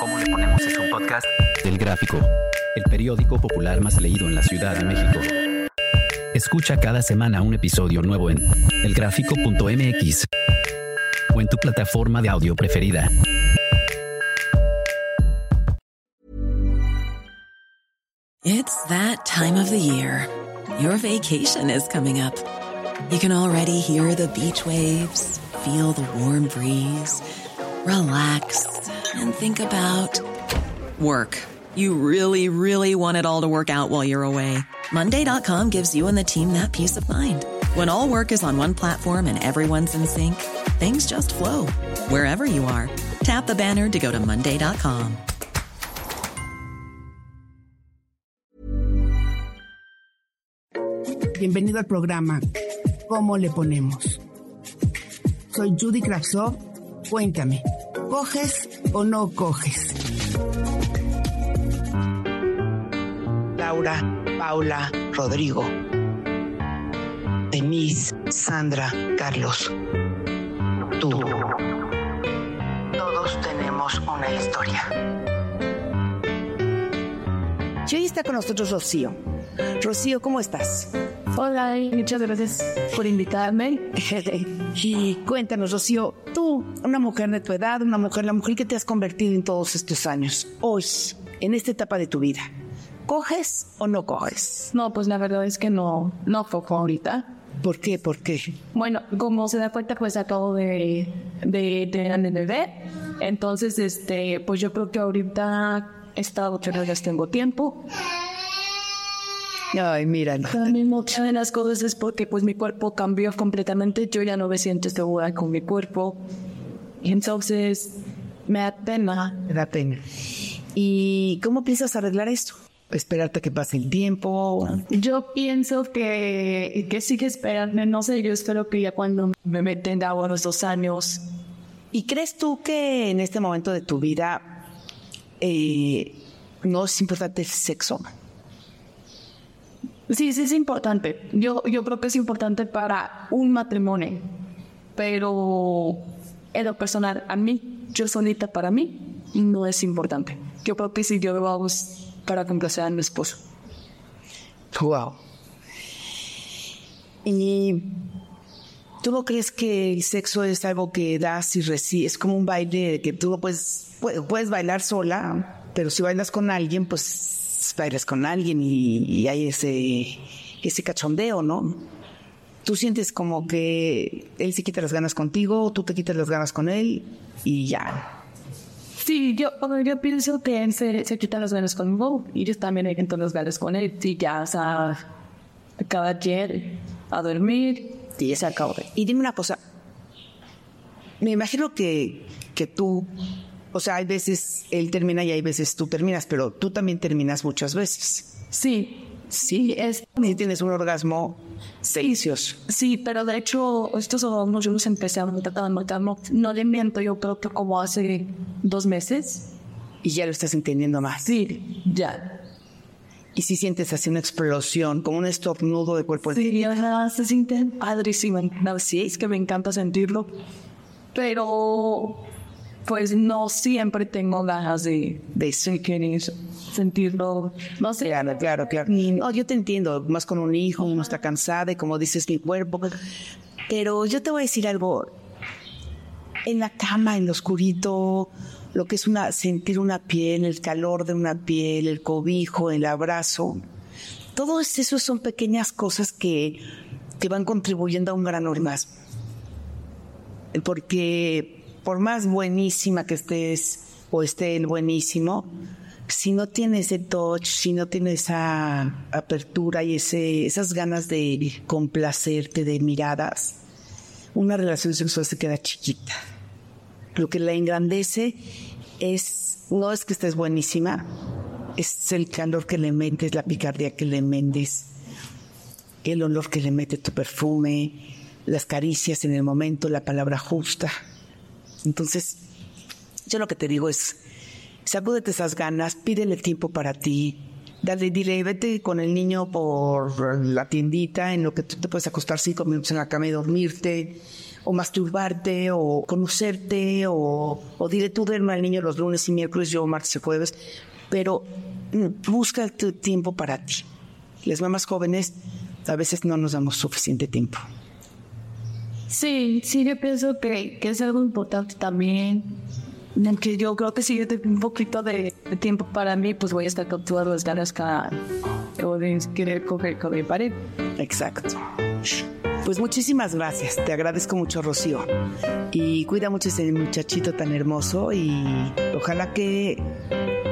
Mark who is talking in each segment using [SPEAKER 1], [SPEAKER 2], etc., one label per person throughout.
[SPEAKER 1] ¿Cómo le ponemos es un podcast? Del Gráfico, el periódico popular más leído en la Ciudad de México. Escucha cada semana un episodio nuevo en elgráfico.mx o en tu plataforma de audio preferida.
[SPEAKER 2] It's that time of the year. Your vacation is coming up. You can already hear the beach waves, feel the warm breeze, relax, and think about work. You really, really want it all to work out while you're away. Monday.com gives you and the team that peace of mind. When all work is on one platform and everyone's in sync, things just flow wherever you are. Tap the banner to go to Monday.com.
[SPEAKER 3] Bienvenido al programa ¿Cómo le ponemos? Soy Judy Kravsov. Cuéntame, ¿coges o no coges? Laura, Paula, Rodrigo, Denise, Sandra, Carlos, tú. Todos tenemos una historia. Y hoy está con nosotros Rocío. Rocío, ¿cómo estás?
[SPEAKER 4] Hola, muchas gracias por invitarme.
[SPEAKER 3] y cuéntanos, Rocío, tú, una mujer de tu edad, una mujer, la mujer que te has convertido en todos estos años, hoy, en esta etapa de tu vida, ¿coges o no coges?
[SPEAKER 4] No, pues la verdad es que no, no cojo ahorita.
[SPEAKER 3] ¿Por qué? ¿Por qué?
[SPEAKER 4] Bueno, como se da cuenta, pues acabo de, de tener el bebé. Entonces, este, pues yo creo que ahorita he estado horas tengo tiempo.
[SPEAKER 3] Ay, mira.
[SPEAKER 4] También muchas de las cosas es porque pues mi cuerpo cambió completamente. Yo ya no me siento segura con mi cuerpo. Y entonces me da pena.
[SPEAKER 3] Me da pena. ¿Y cómo piensas arreglar esto? ¿Esperarte que pase el tiempo?
[SPEAKER 4] Yo pienso que, que sí que esperarme. No sé, yo espero que ya cuando me meten de agua los dos años.
[SPEAKER 3] ¿Y crees tú que en este momento de tu vida eh, no es importante el sexo?
[SPEAKER 4] Sí, sí es importante. Yo, yo creo que es importante para un matrimonio, pero en lo personal, a mí, yo solita para mí, no es importante. Yo creo que si yo lo hago para complacer a mi esposo.
[SPEAKER 3] Wow. Y tú no crees que el sexo es algo que das y recibes, es como un baile que tú puedes, puedes bailar sola, pero si bailas con alguien, pues bailas con alguien y, hay ese, ese cachondeo, ¿no? Tú sientes como que él se quita las ganas contigo, tú te quitas las ganas con él y ya.
[SPEAKER 4] Sí, yo, yo pienso que él se, quita las ganas conmigo y yo también he quitado las ganas con él. Y ya, o sea, cada día a dormir y se acabó.
[SPEAKER 3] Y dime una cosa, me imagino que, que tú o sea, hay veces él termina y hay veces tú terminas, pero tú también terminas muchas veces.
[SPEAKER 4] Sí, sí, es...
[SPEAKER 3] Y tienes un orgasmo delicioso.
[SPEAKER 4] Sí, pero de hecho, estos orgasmos yo los empecé a tratar no le miento, yo creo que como hace dos meses.
[SPEAKER 3] Y ya lo estás entendiendo más.
[SPEAKER 4] Sí, ya.
[SPEAKER 3] Y si sientes así una explosión, como un estornudo de cuerpo.
[SPEAKER 4] Sí, se siente padrísimo. sí, es que me encanta sentirlo. Pero pues no siempre tengo ganas de, de sentirlo, no sé.
[SPEAKER 3] Claro, claro, claro. No, yo te entiendo, más con un hijo, uno está cansado y como dices, mi cuerpo. Pero yo te voy a decir algo, en la cama, en lo oscurito, lo que es una, sentir una piel, el calor de una piel, el cobijo, el abrazo, todo eso son pequeñas cosas que, que van contribuyendo a un gran orgasmo. Porque por más buenísima que estés o esté el buenísimo, si no tiene ese touch, si no tiene esa apertura y ese, esas ganas de complacerte, de miradas, una relación sexual se queda chiquita. Lo que la engrandece es, no es que estés buenísima, es el calor que le metes, la picardía que le metes, el olor que le mete tu perfume, las caricias en el momento, la palabra justa. Entonces, yo lo que te digo es, sacúdete esas ganas, pídele tiempo para ti, dale, dile, vete con el niño por la tiendita en lo que tú te puedes acostar cinco minutos en la cama y dormirte, o masturbarte, o conocerte, o, o dile tú duerme al niño los lunes y miércoles, yo martes y jueves, pero mm, busca tu tiempo para ti. Las mamás jóvenes a veces no nos damos suficiente tiempo.
[SPEAKER 4] Sí, sí, yo pienso que, que es algo importante también. Que yo creo que si yo tengo un poquito de, tiempo para mí, pues voy a estar con todas las ganas que de querer coger con mi pared.
[SPEAKER 3] Exacto. Pues muchísimas gracias, te agradezco mucho Rocío y cuida mucho ese muchachito tan hermoso y ojalá que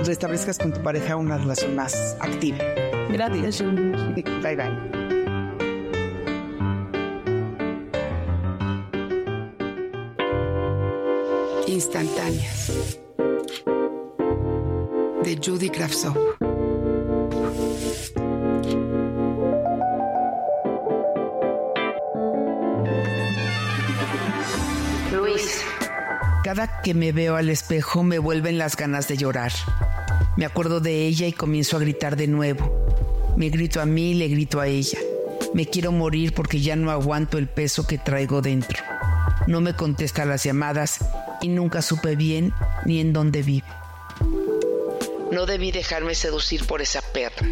[SPEAKER 3] restablezcas con tu pareja una relación más activa.
[SPEAKER 4] Gracias.
[SPEAKER 3] Bye bye. Instantáneas de Judy Kravtsov. Luis. Cada que me veo al espejo me vuelven las ganas de llorar. Me acuerdo de ella y comienzo a gritar de nuevo. Me grito a mí y le grito a ella. Me quiero morir porque ya no aguanto el peso que traigo dentro. No me contesta las llamadas y nunca supe bien ni en dónde vive. No debí dejarme seducir por esa perra.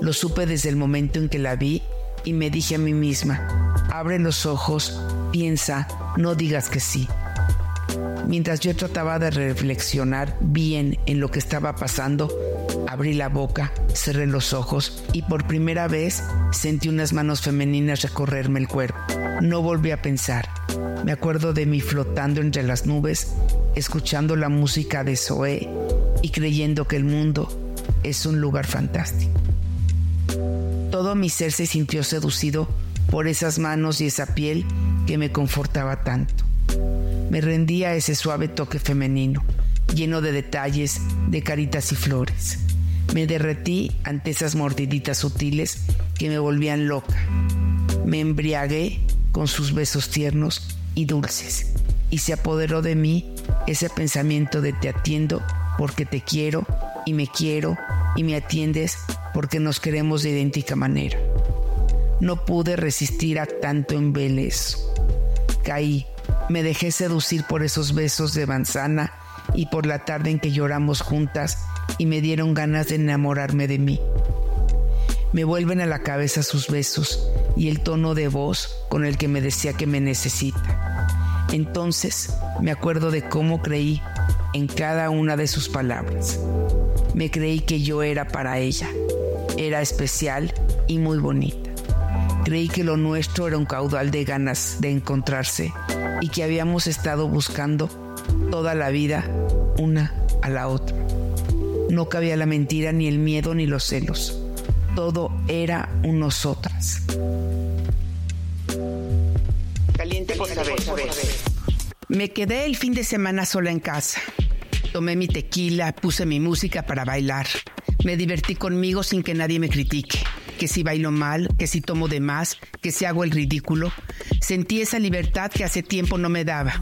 [SPEAKER 3] Lo supe desde el momento en que la vi y me dije a mí misma, abre los ojos, piensa, no digas que sí. Mientras yo trataba de reflexionar bien en lo que estaba pasando, abrí la boca, cerré los ojos y por primera vez sentí unas manos femeninas recorrerme el cuerpo. No volví a pensar. Me acuerdo de mí flotando entre las nubes, escuchando la música de Zoé y creyendo que el mundo es un lugar fantástico. Todo mi ser se sintió seducido por esas manos y esa piel que me confortaba tanto. Me rendía a ese suave toque femenino, lleno de detalles, de caritas y flores. Me derretí ante esas mordiditas sutiles que me volvían loca. Me embriagué con sus besos tiernos y dulces, y se apoderó de mí ese pensamiento de te atiendo porque te quiero y me quiero y me atiendes porque nos queremos de idéntica manera. No pude resistir a tanto embelezo. Caí, me dejé seducir por esos besos de manzana y por la tarde en que lloramos juntas y me dieron ganas de enamorarme de mí. Me vuelven a la cabeza sus besos y el tono de voz con el que me decía que me necesita. Entonces me acuerdo de cómo creí en cada una de sus palabras. Me creí que yo era para ella. Era especial y muy bonita. Creí que lo nuestro era un caudal de ganas de encontrarse y que habíamos estado buscando toda la vida una a la otra. No cabía la mentira, ni el miedo, ni los celos todo era un nosotras. Me quedé el fin de semana sola en casa. Tomé mi tequila, puse mi música para bailar. Me divertí conmigo sin que nadie me critique. Que si bailo mal, que si tomo de más, que si hago el ridículo. Sentí esa libertad que hace tiempo no me daba.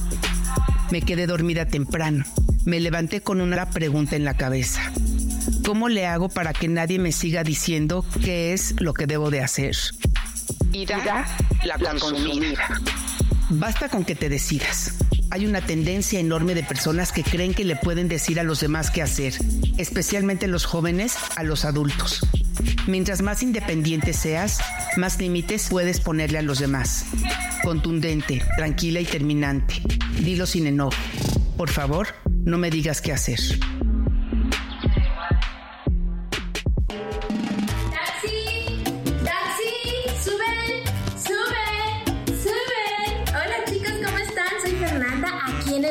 [SPEAKER 3] Me quedé dormida temprano. Me levanté con una pregunta en la cabeza. ¿Cómo le hago para que nadie me siga diciendo qué es lo que debo de hacer? Ida, la, la consumida. Basta con que te decidas. Hay una tendencia enorme de personas que creen que le pueden decir a los demás qué hacer, especialmente los jóvenes a los adultos. Mientras más independiente seas, más límites puedes ponerle a los demás. Contundente, tranquila y terminante. Dilo sin enojo. Por favor, no me digas qué hacer.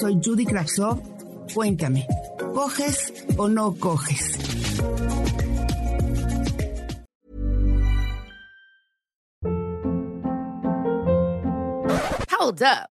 [SPEAKER 3] Soy Judy Kravtsov. Cuéntame, ¿coges o no coges?
[SPEAKER 5] Hold up.